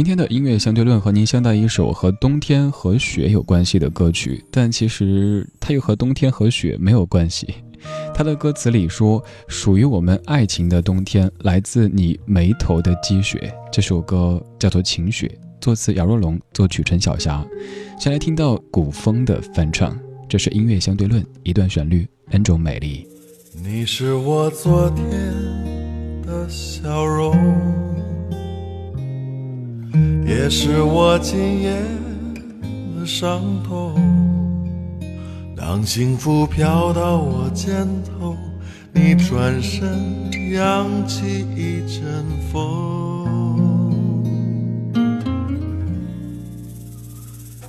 今天的音乐相对论和您相带一首和冬天和雪有关系的歌曲，但其实它又和冬天和雪没有关系。它的歌词里说：“属于我们爱情的冬天，来自你眉头的积雪。”这首歌叫做《晴雪》，作词姚若龙，作曲陈小霞。先来听到古风的翻唱，这是音乐相对论一段旋律，N 种美丽。你是我昨天的笑容。也是我今夜的伤痛。当幸福飘到我肩头，你转身扬起一阵风，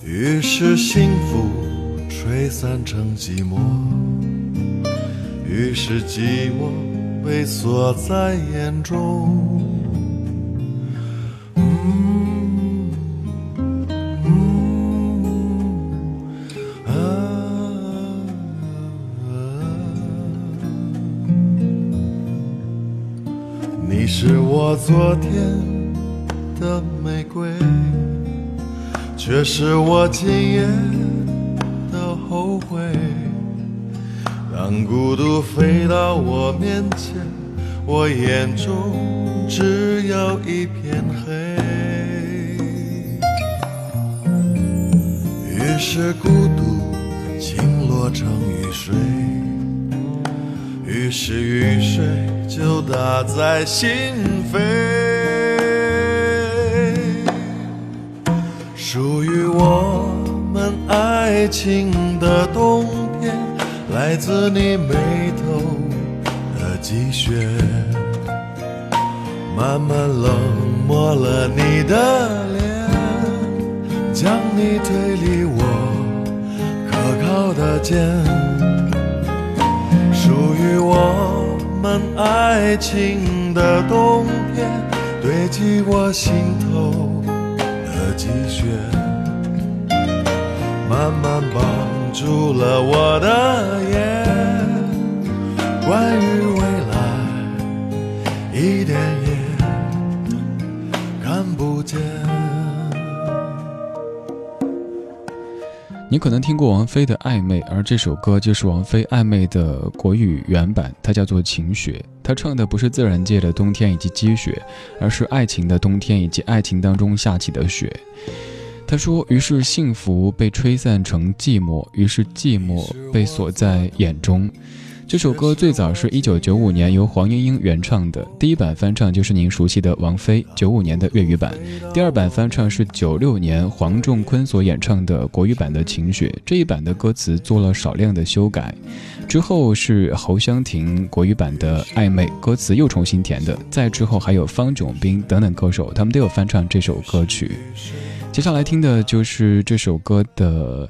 于是幸福吹散成寂寞，于是寂寞被锁在眼中。昨天的玫瑰，却是我今夜的后悔。当孤独飞到我面前，我眼中只有一片黑。于是孤独倾落成雨水。于是雨水就打在心扉，属于我们爱情的冬天，来自你眉头的积雪，慢慢冷漠了你的脸，将你推离我可靠的肩。属于我们爱情的冬天，堆积我心头的积雪，慢慢绑住了我的眼。关于未来，一点你可能听过王菲的《暧昧》，而这首歌就是王菲《暧昧》的国语原版，它叫做《晴雪》。她唱的不是自然界的冬天以及积雪，而是爱情的冬天以及爱情当中下起的雪。她说：“于是幸福被吹散成寂寞，于是寂寞被锁在眼中。”这首歌最早是一九九五年由黄莺莺原唱的，第一版翻唱就是您熟悉的王菲九五年的粤语版，第二版翻唱是九六年黄仲坤所演唱的国语版的《晴雪》，这一版的歌词做了少量的修改，之后是侯湘婷国语版的《暧昧》，歌词又重新填的，再之后还有方炯斌等等歌手，他们都有翻唱这首歌曲。接下来听的就是这首歌的。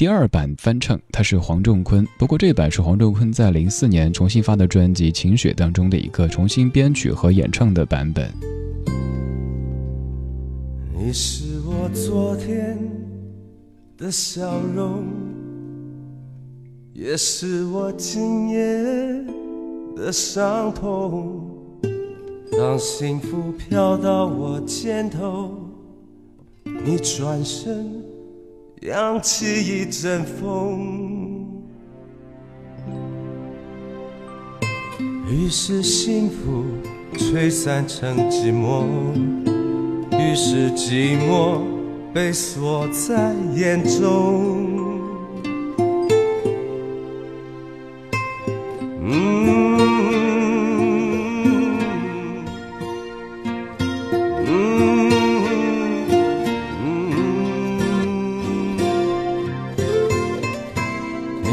第二版翻唱，他是黄仲坤。不过这版是黄仲坤在零四年重新发的专辑《晴雪》当中的一个重新编曲和演唱的版本。你是我昨天的笑容，也是我今夜的伤痛。当幸福飘到我肩头，你转身。扬起一阵风，于是幸福吹散成寂寞，于是寂寞被锁在眼中。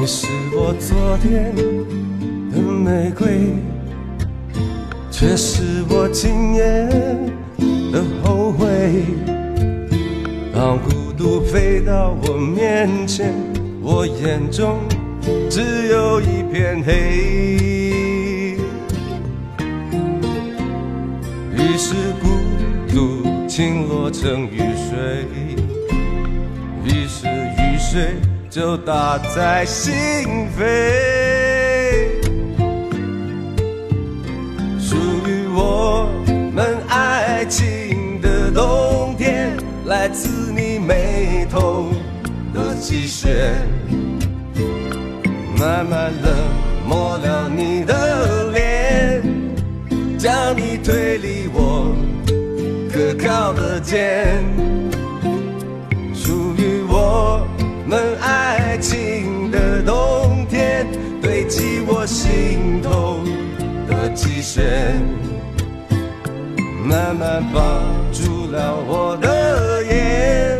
是我昨天的玫瑰，却是我今夜的后悔。当孤独飞到我面前，我眼中只有一片黑。于是孤独倾落成雨水，于是雨水。就打在心扉，属于我们爱情的冬天。来自你眉头的积雪，慢慢冷漠了你的脸，将你推离我可靠的肩，属于慢慢绑住了我的眼，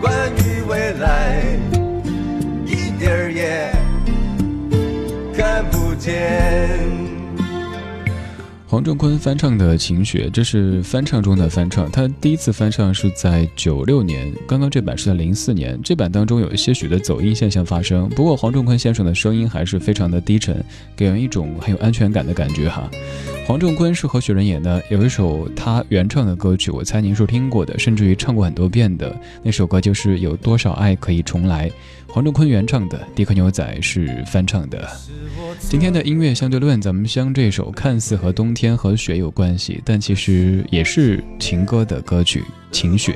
关于未来一点儿也看不见。黄仲坤翻唱的《晴雪》，这是翻唱中的翻唱。他第一次翻唱是在九六年，刚刚这版是在零四年。这版当中有一些许的走音现象发生，不过黄仲坤先生的声音还是非常的低沉，给人一种很有安全感的感觉哈。黄仲坤是何许人也呢？有一首他原唱的歌曲，我猜您是听过的，甚至于唱过很多遍的那首歌，就是《有多少爱可以重来》。黄仲坤原唱的，迪克牛仔是翻唱的。今天的音乐相对论，咱们将这首看似和冬天和雪有关系，但其实也是情歌的歌曲《晴雪》。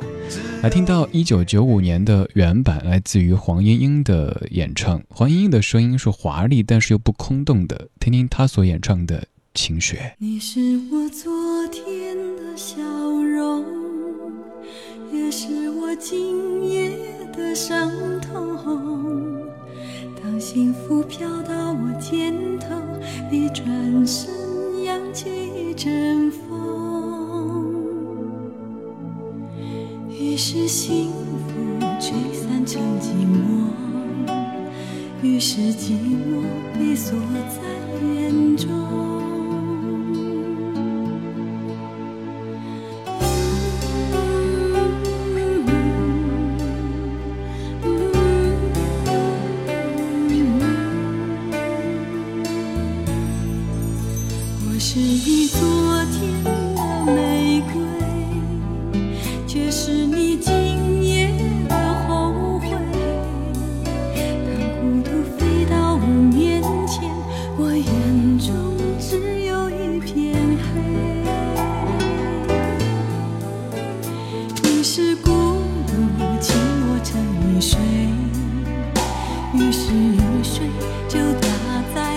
来听到一九九五年的原版，来自于黄莺莺的演唱。黄莺莺的声音是华丽，但是又不空洞的。听听她所演唱的《晴雪》。你是我昨天的笑容，也是我今夜的伤痛。当幸福飘到我肩头，你转身扬起一阵风，于是幸福吹散成寂寞，于是寂寞被锁在眼中。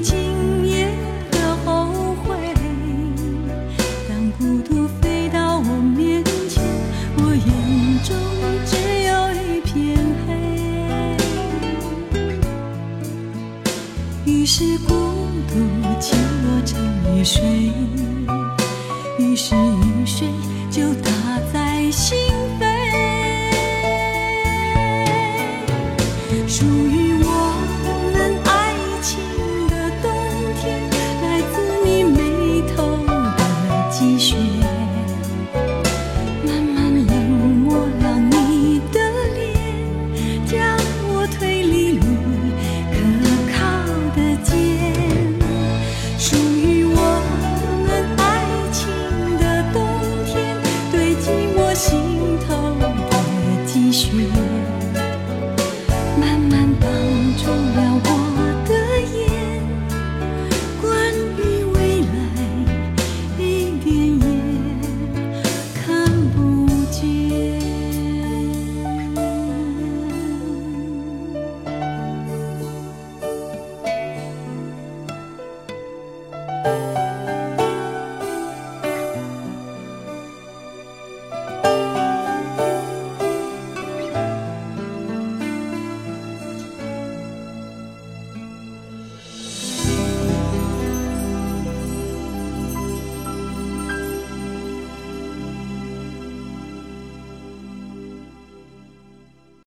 今夜的后悔，当孤独飞到我面前，我眼中只有一片黑。于是孤独降落成雨水，于是雨水就打在心。